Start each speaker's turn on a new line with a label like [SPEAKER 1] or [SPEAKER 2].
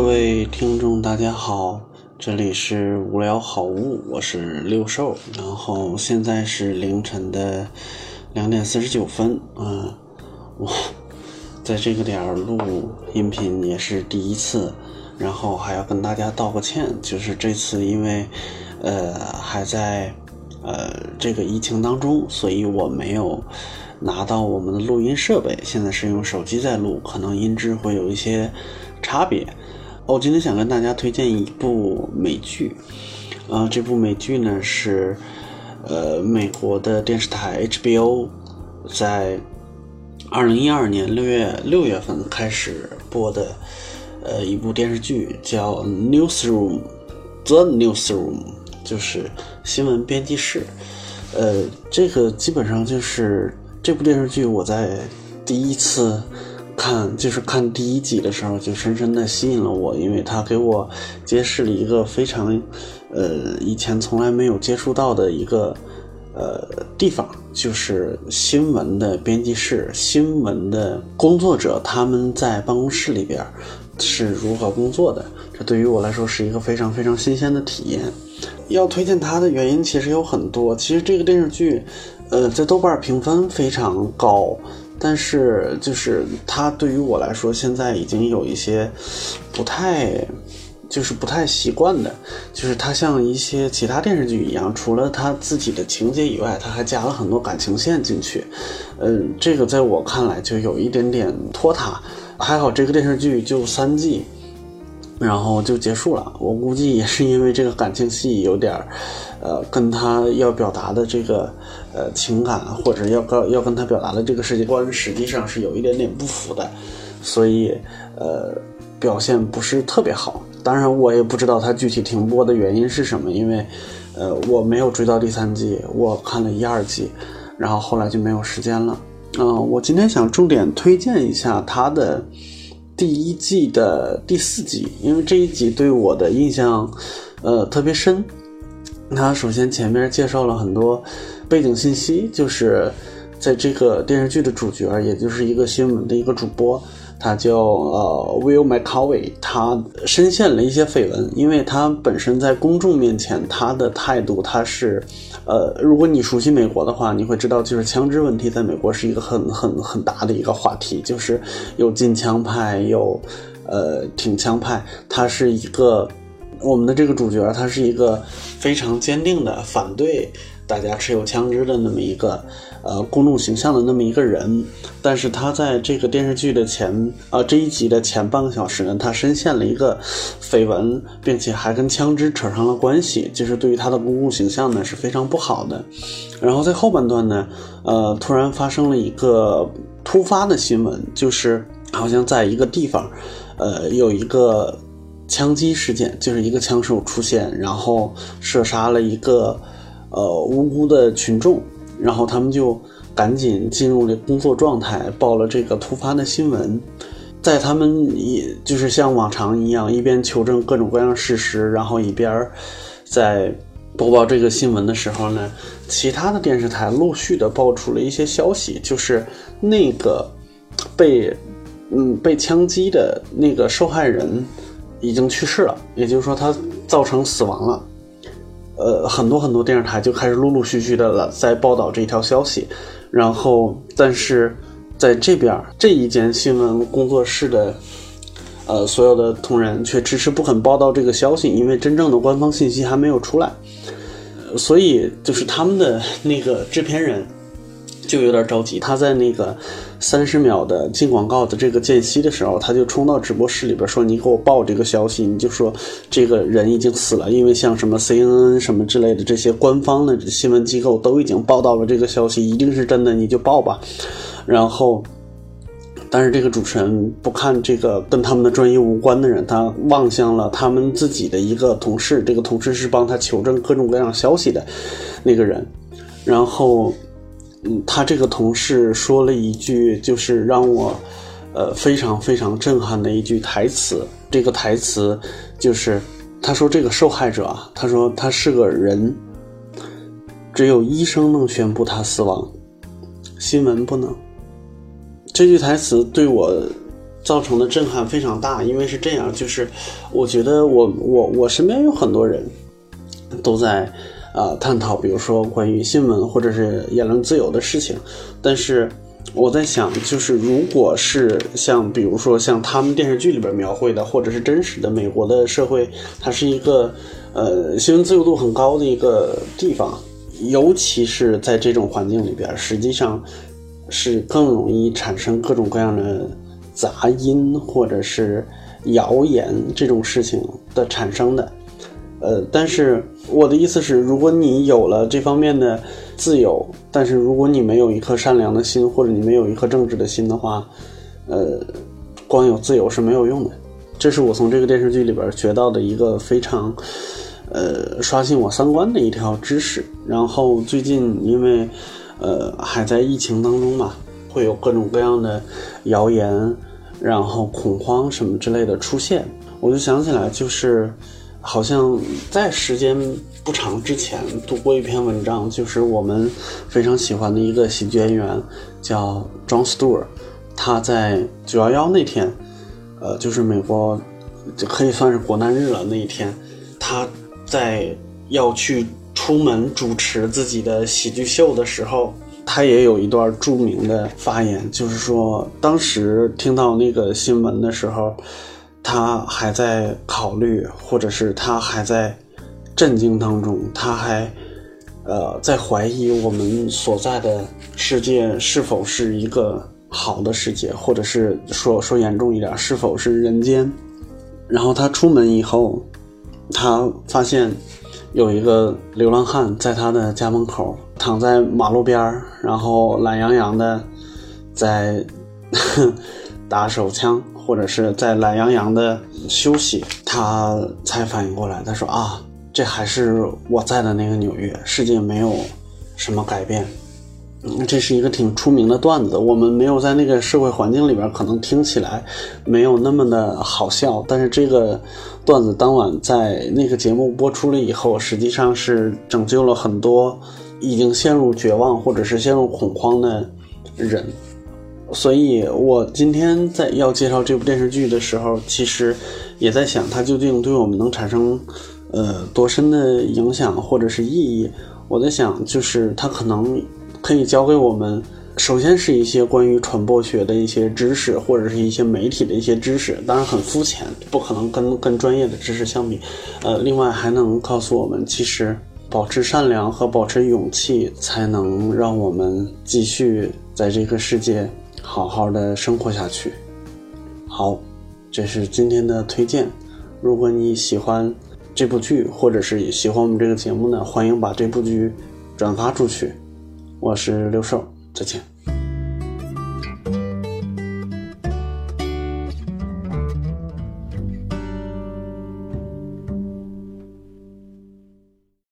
[SPEAKER 1] 各位听众，大家好，这里是无聊好物，我是六兽，然后现在是凌晨的两点四十九分，嗯，我 在这个点儿录音频也是第一次，然后还要跟大家道个歉，就是这次因为呃还在呃这个疫情当中，所以我没有拿到我们的录音设备，现在是用手机在录，可能音质会有一些差别。我今天想跟大家推荐一部美剧，啊，这部美剧呢是，呃，美国的电视台 HBO 在二零一二年六月六月份开始播的，呃，一部电视剧叫《Newsroom》，The Newsroom 就是新闻编辑室，呃，这个基本上就是这部电视剧我在第一次。看，就是看第一集的时候，就深深的吸引了我，因为他给我揭示了一个非常，呃，以前从来没有接触到的一个，呃，地方，就是新闻的编辑室，新闻的工作者他们在办公室里边是如何工作的。这对于我来说是一个非常非常新鲜的体验。要推荐它的原因其实有很多，其实这个电视剧，呃，在豆瓣评分非常高。但是，就是它对于我来说，现在已经有一些不太，就是不太习惯的，就是它像一些其他电视剧一样，除了它自己的情节以外，它还加了很多感情线进去。嗯，这个在我看来就有一点点拖沓。还好这个电视剧就三季。然后就结束了。我估计也是因为这个感情戏有点儿，呃，跟他要表达的这个呃情感，或者要跟要跟他表达的这个世界观，实际上是有一点点不符的，所以呃表现不是特别好。当然，我也不知道他具体停播的原因是什么，因为呃我没有追到第三季，我看了一二季，然后后来就没有时间了。嗯，我今天想重点推荐一下他的。第一季的第四集，因为这一集对我的印象，呃，特别深。他首先前面介绍了很多背景信息，就是在这个电视剧的主角，也就是一个新闻的一个主播。他叫呃 Will McCovey，他深陷了一些绯闻，因为他本身在公众面前他的态度，他是，呃，如果你熟悉美国的话，你会知道，就是枪支问题在美国是一个很很很大的一个话题，就是有禁枪派，有呃挺枪派，他是一个我们的这个主角，他是一个非常坚定的反对。大家持有枪支的那么一个，呃，公众形象的那么一个人，但是他在这个电视剧的前，啊，这一集的前半个小时呢，他深陷了一个绯闻，并且还跟枪支扯上了关系，就是对于他的公共形象呢是非常不好的。然后在后半段呢，呃，突然发生了一个突发的新闻，就是好像在一个地方，呃，有一个枪击事件，就是一个枪手出现，然后射杀了一个。呃，无辜的群众，然后他们就赶紧进入了工作状态，报了这个突发的新闻。在他们也就是像往常一样，一边求证各种各样事实，然后一边在播报这个新闻的时候呢，其他的电视台陆续的爆出了一些消息，就是那个被嗯被枪击的那个受害人已经去世了，也就是说他造成死亡了。呃，很多很多电视台就开始陆陆续续的了在报道这条消息，然后，但是在这边这一间新闻工作室的，呃，所有的同仁却迟迟不肯报道这个消息，因为真正的官方信息还没有出来，所以就是他们的那个制片人。就有点着急，他在那个三十秒的进广告的这个间隙的时候，他就冲到直播室里边说：“你给我报这个消息，你就说这个人已经死了，因为像什么 CNN 什么之类的这些官方的新闻机构都已经报道了这个消息，一定是真的，你就报吧。”然后，但是这个主持人不看这个跟他们的专业无关的人，他望向了他们自己的一个同事，这个同事是帮他求证各种各样消息的那个人，然后。嗯，他这个同事说了一句，就是让我，呃，非常非常震撼的一句台词。这个台词就是，他说这个受害者啊，他说他是个人，只有医生能宣布他死亡，新闻不能。这句台词对我，造成的震撼非常大，因为是这样，就是我觉得我我我身边有很多人都在呃探讨，比如说关于新闻或者是言论自由的事情，但是我在想，就是如果是像比如说像他们电视剧里边描绘的，或者是真实的美国的社会，它是一个呃新闻自由度很高的一个地方，尤其是在这种环境里边，实际上是更容易产生各种各样的。杂音或者是谣言这种事情的产生的，呃，但是我的意思是，如果你有了这方面的自由，但是如果你没有一颗善良的心，或者你没有一颗正直的心的话，呃，光有自由是没有用的。这是我从这个电视剧里边学到的一个非常，呃，刷新我三观的一条知识。然后最近因为，呃，还在疫情当中嘛，会有各种各样的谣言。然后恐慌什么之类的出现，我就想起来，就是好像在时间不长之前读过一篇文章，就是我们非常喜欢的一个喜剧演员叫 John Stewart，他在九幺幺那天，呃，就是美国就可以算是国难日了那一天，他在要去出门主持自己的喜剧秀的时候。他也有一段著名的发言，就是说，当时听到那个新闻的时候，他还在考虑，或者是他还在震惊当中，他还呃在怀疑我们所在的世界是否是一个好的世界，或者是说说严重一点，是否是人间。然后他出门以后，他发现有一个流浪汉在他的家门口。躺在马路边儿，然后懒洋洋的在打手枪，或者是在懒洋洋的休息，他才反应过来，他说：“啊，这还是我在的那个纽约，世界没有什么改变。”，这是一个挺出名的段子，我们没有在那个社会环境里边，可能听起来没有那么的好笑，但是这个段子当晚在那个节目播出了以后，实际上是拯救了很多。已经陷入绝望或者是陷入恐慌的人，所以我今天在要介绍这部电视剧的时候，其实也在想它究竟对我们能产生呃多深的影响或者是意义。我在想，就是它可能可以教给我们，首先是一些关于传播学的一些知识，或者是一些媒体的一些知识，当然很肤浅，不可能跟跟专业的知识相比。呃，另外还能告诉我们，其实。保持善良和保持勇气，才能让我们继续在这个世界好好的生活下去。好，这是今天的推荐。如果你喜欢这部剧，或者是喜欢我们这个节目呢，欢迎把这部剧转发出去。我是刘寿，再见。